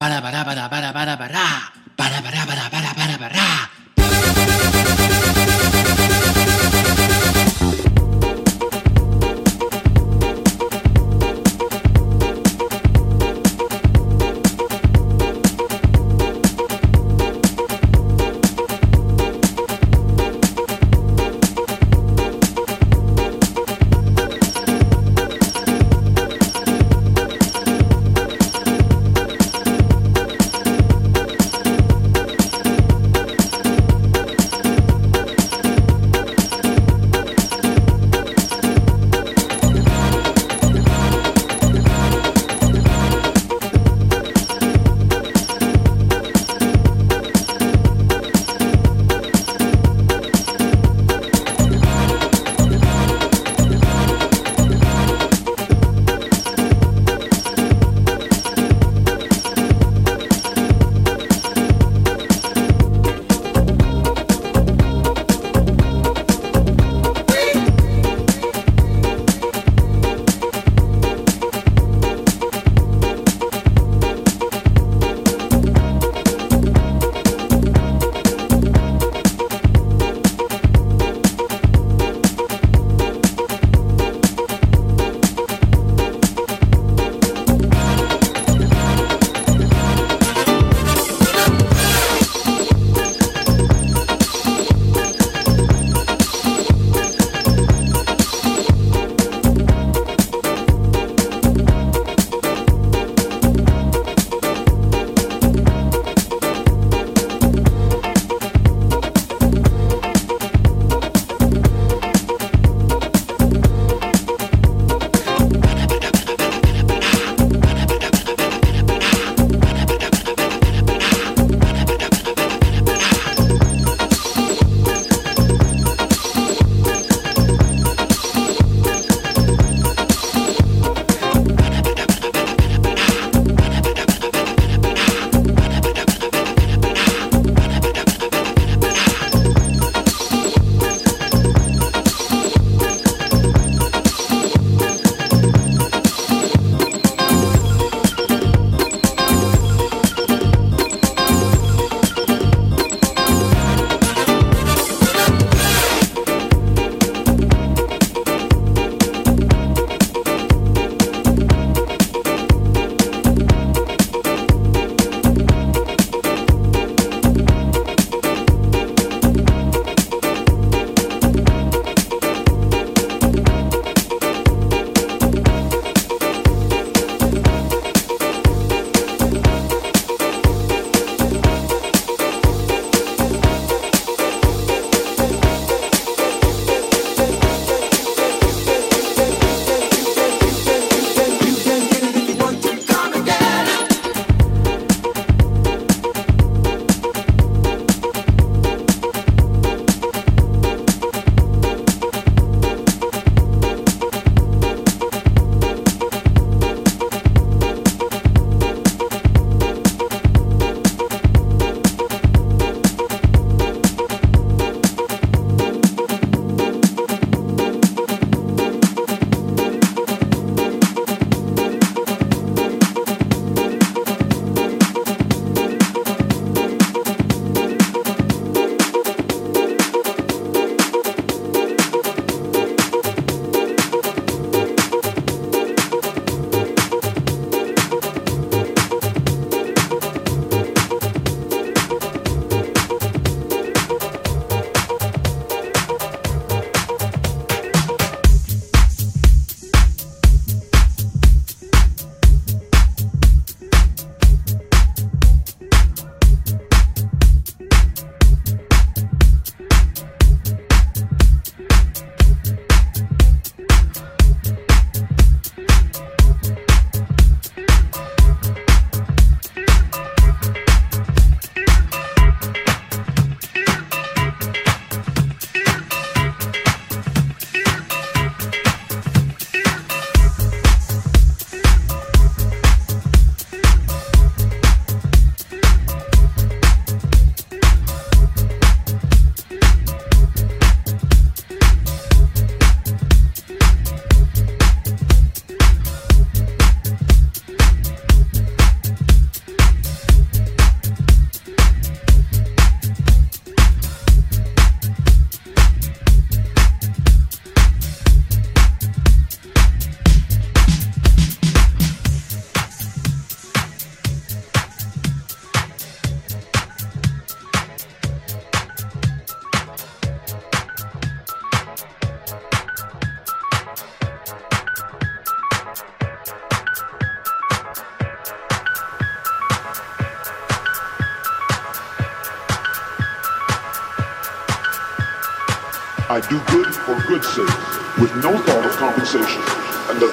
Para, para, para, para,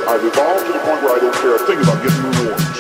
I've evolved to the point where I don't care a thing about getting rewards.